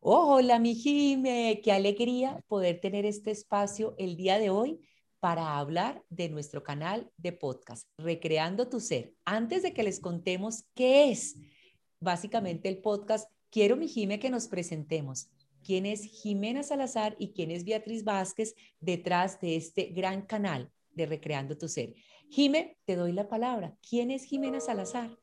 Hola, mi Jime, qué alegría poder tener este espacio el día de hoy para hablar de nuestro canal de podcast, Recreando tu Ser. Antes de que les contemos qué es básicamente el podcast, quiero, mi Jime, que nos presentemos. ¿Quién es Jimena Salazar y quién es Beatriz Vázquez detrás de este gran canal de Recreando tu Ser? Jime, te doy la palabra. ¿Quién es Jimena Salazar?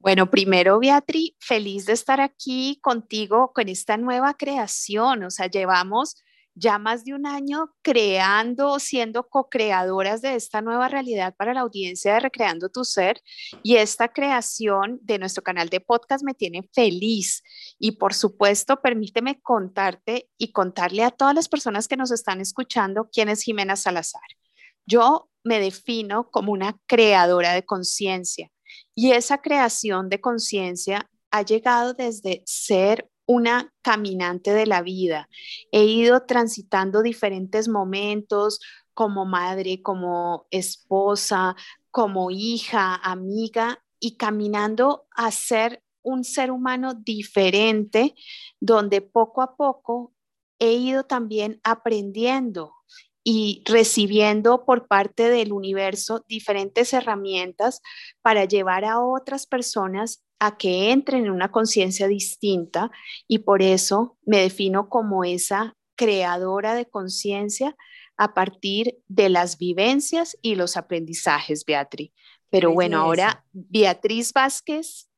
Bueno, primero, Beatriz, feliz de estar aquí contigo con esta nueva creación. O sea, llevamos ya más de un año creando, siendo co-creadoras de esta nueva realidad para la audiencia de Recreando tu Ser. Y esta creación de nuestro canal de podcast me tiene feliz. Y por supuesto, permíteme contarte y contarle a todas las personas que nos están escuchando quién es Jimena Salazar. Yo me defino como una creadora de conciencia y esa creación de conciencia ha llegado desde ser una caminante de la vida. He ido transitando diferentes momentos como madre, como esposa, como hija, amiga y caminando a ser un ser humano diferente donde poco a poco he ido también aprendiendo y recibiendo por parte del universo diferentes herramientas para llevar a otras personas a que entren en una conciencia distinta y por eso me defino como esa creadora de conciencia a partir de las vivencias y los aprendizajes, Beatriz. Pero bueno, ahora Beatriz Vázquez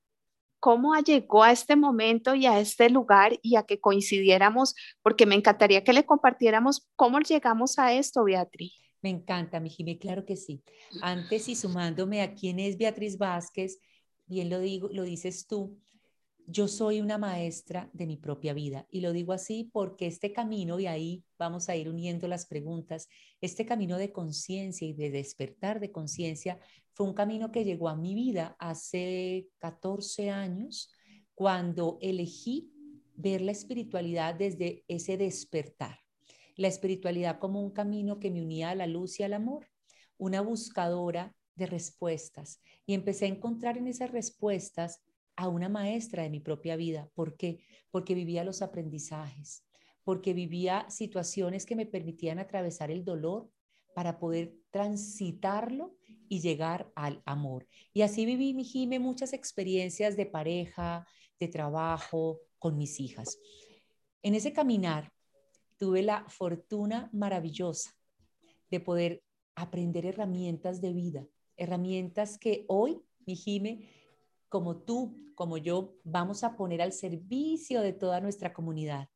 cómo llegó a este momento y a este lugar y a que coincidiéramos, porque me encantaría que le compartiéramos cómo llegamos a esto, Beatriz. Me encanta, mi Jimmy, claro que sí. Antes y sumándome a quién es Beatriz Vázquez, bien lo digo, lo dices tú, yo soy una maestra de mi propia vida y lo digo así porque este camino, y ahí vamos a ir uniendo las preguntas, este camino de conciencia y de despertar de conciencia fue un camino que llegó a mi vida hace 14 años cuando elegí ver la espiritualidad desde ese despertar. La espiritualidad como un camino que me unía a la luz y al amor, una buscadora de respuestas. Y empecé a encontrar en esas respuestas a una maestra de mi propia vida. ¿Por qué? Porque vivía los aprendizajes, porque vivía situaciones que me permitían atravesar el dolor para poder transitarlo y llegar al amor. Y así viví, mi Jime, muchas experiencias de pareja, de trabajo con mis hijas. En ese caminar tuve la fortuna maravillosa de poder aprender herramientas de vida, herramientas que hoy, mi Jime, como tú, como yo, vamos a poner al servicio de toda nuestra comunidad.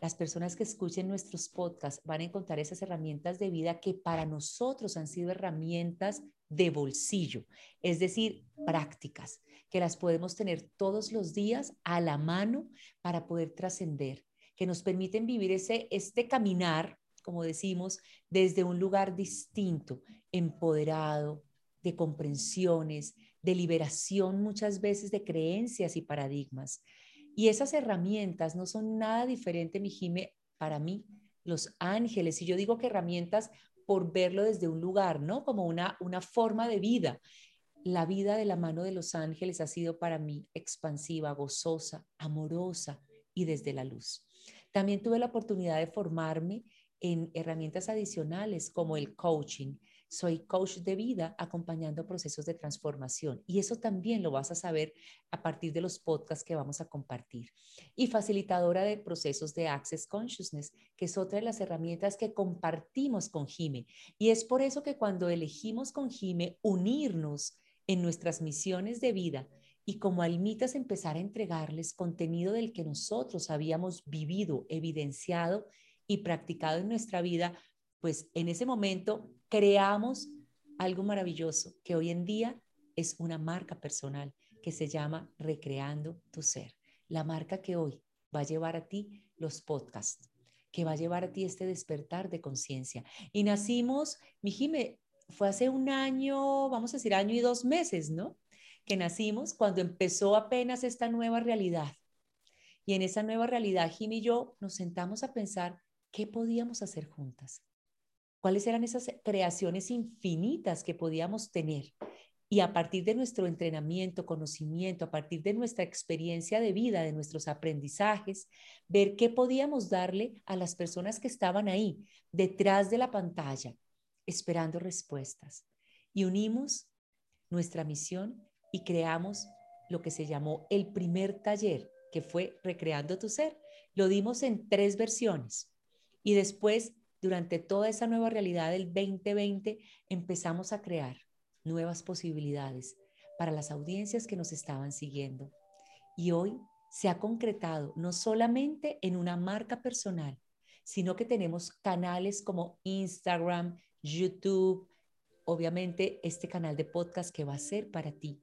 Las personas que escuchen nuestros podcasts van a encontrar esas herramientas de vida que para nosotros han sido herramientas de bolsillo, es decir, prácticas, que las podemos tener todos los días a la mano para poder trascender, que nos permiten vivir ese, este caminar, como decimos, desde un lugar distinto, empoderado, de comprensiones, de liberación muchas veces de creencias y paradigmas. Y esas herramientas no son nada diferente, mi Jime, para mí, los ángeles. Y yo digo que herramientas por verlo desde un lugar, ¿no? Como una, una forma de vida. La vida de la mano de los ángeles ha sido para mí expansiva, gozosa, amorosa y desde la luz. También tuve la oportunidad de formarme en herramientas adicionales como el coaching, soy coach de vida acompañando procesos de transformación y eso también lo vas a saber a partir de los podcasts que vamos a compartir. Y facilitadora de procesos de Access Consciousness, que es otra de las herramientas que compartimos con Jime. Y es por eso que cuando elegimos con Jime unirnos en nuestras misiones de vida, y como almitas empezar a entregarles contenido del que nosotros habíamos vivido, evidenciado y practicado en nuestra vida, pues en ese momento creamos algo maravilloso que hoy en día es una marca personal que se llama Recreando tu Ser. La marca que hoy va a llevar a ti los podcasts, que va a llevar a ti este despertar de conciencia. Y nacimos, mi Jime, fue hace un año, vamos a decir año y dos meses, ¿no? Que nacimos cuando empezó apenas esta nueva realidad. Y en esa nueva realidad, Jim y yo nos sentamos a pensar qué podíamos hacer juntas, cuáles eran esas creaciones infinitas que podíamos tener. y a partir de nuestro entrenamiento, conocimiento, a partir de nuestra experiencia de vida, de nuestros aprendizajes, ver qué podíamos darle a las personas que estaban ahí, detrás de la pantalla, esperando respuestas. Y unimos nuestra misión y creamos lo que se llamó el primer taller, que fue Recreando tu Ser. Lo dimos en tres versiones y después, durante toda esa nueva realidad del 2020, empezamos a crear nuevas posibilidades para las audiencias que nos estaban siguiendo. Y hoy se ha concretado no solamente en una marca personal, sino que tenemos canales como Instagram, YouTube, obviamente este canal de podcast que va a ser para ti,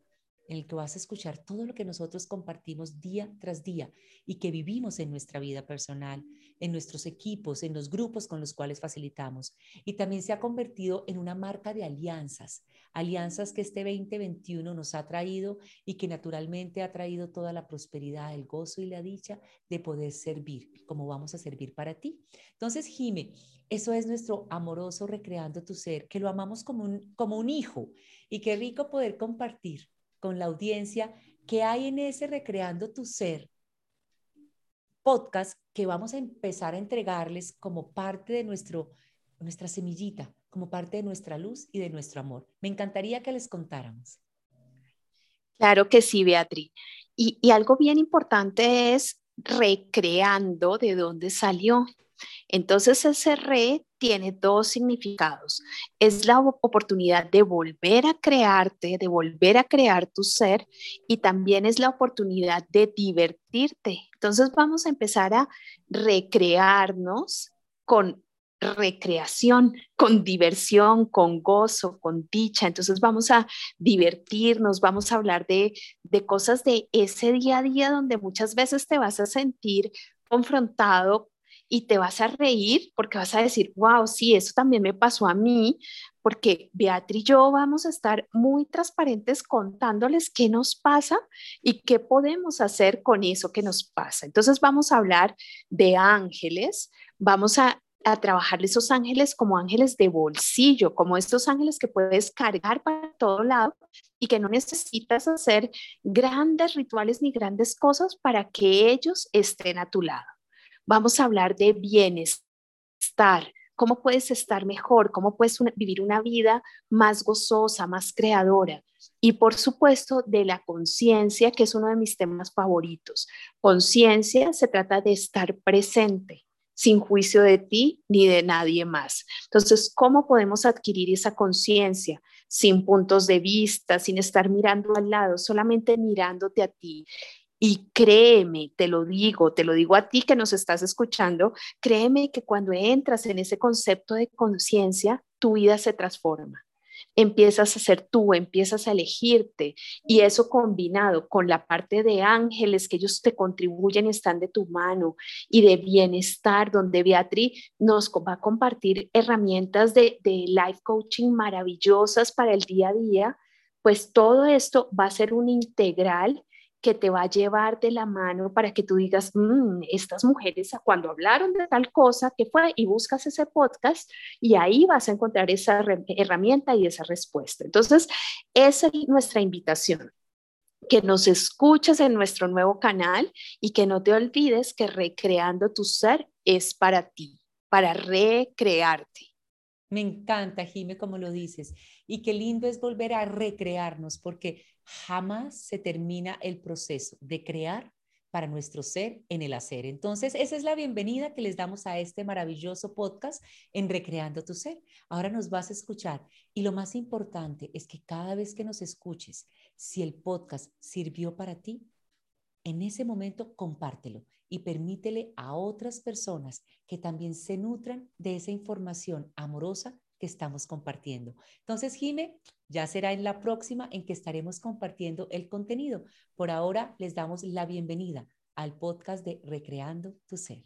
en el que vas a escuchar todo lo que nosotros compartimos día tras día y que vivimos en nuestra vida personal, en nuestros equipos, en los grupos con los cuales facilitamos. Y también se ha convertido en una marca de alianzas, alianzas que este 2021 nos ha traído y que naturalmente ha traído toda la prosperidad, el gozo y la dicha de poder servir, como vamos a servir para ti. Entonces, Jime, eso es nuestro amoroso recreando tu ser, que lo amamos como un, como un hijo y qué rico poder compartir con la audiencia qué hay en ese Recreando tu Ser podcast que vamos a empezar a entregarles como parte de nuestro, nuestra semillita, como parte de nuestra luz y de nuestro amor. Me encantaría que les contáramos. Claro que sí, Beatriz. Y, y algo bien importante es recreando de dónde salió. Entonces ese re tiene dos significados. Es la oportunidad de volver a crearte, de volver a crear tu ser y también es la oportunidad de divertirte. Entonces vamos a empezar a recrearnos con recreación, con diversión, con gozo, con dicha. Entonces vamos a divertirnos, vamos a hablar de, de cosas de ese día a día donde muchas veces te vas a sentir confrontado y te vas a reír porque vas a decir, wow, sí, eso también me pasó a mí, porque Beatriz y yo vamos a estar muy transparentes contándoles qué nos pasa y qué podemos hacer con eso que nos pasa. Entonces vamos a hablar de ángeles, vamos a, a trabajar esos ángeles como ángeles de bolsillo, como estos ángeles que puedes cargar para todo lado y que no necesitas hacer grandes rituales ni grandes cosas para que ellos estén a tu lado. Vamos a hablar de bienestar, cómo puedes estar mejor, cómo puedes vivir una vida más gozosa, más creadora. Y por supuesto, de la conciencia, que es uno de mis temas favoritos. Conciencia se trata de estar presente, sin juicio de ti ni de nadie más. Entonces, ¿cómo podemos adquirir esa conciencia sin puntos de vista, sin estar mirando al lado, solamente mirándote a ti? Y créeme, te lo digo, te lo digo a ti que nos estás escuchando, créeme que cuando entras en ese concepto de conciencia, tu vida se transforma. Empiezas a ser tú, empiezas a elegirte y eso combinado con la parte de ángeles que ellos te contribuyen, están de tu mano y de bienestar, donde Beatriz nos va a compartir herramientas de, de life coaching maravillosas para el día a día, pues todo esto va a ser un integral que te va a llevar de la mano para que tú digas, mm, estas mujeres cuando hablaron de tal cosa, ¿qué fue? Y buscas ese podcast y ahí vas a encontrar esa herramienta y esa respuesta. Entonces, esa es nuestra invitación que nos escuches en nuestro nuevo canal y que no te olvides que recreando tu ser es para ti, para recrearte. Me encanta, Jime, como lo dices. Y qué lindo es volver a recrearnos, porque jamás se termina el proceso de crear para nuestro ser en el hacer. Entonces, esa es la bienvenida que les damos a este maravilloso podcast en Recreando tu Ser. Ahora nos vas a escuchar y lo más importante es que cada vez que nos escuches, si el podcast sirvió para ti, en ese momento compártelo y permítele a otras personas que también se nutran de esa información amorosa que estamos compartiendo. Entonces, Jime, ya será en la próxima en que estaremos compartiendo el contenido. Por ahora, les damos la bienvenida al podcast de Recreando tu Ser.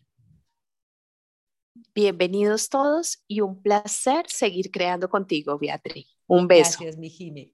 Bienvenidos todos y un placer seguir creando contigo, Beatriz. Un beso. Gracias, mi Jime.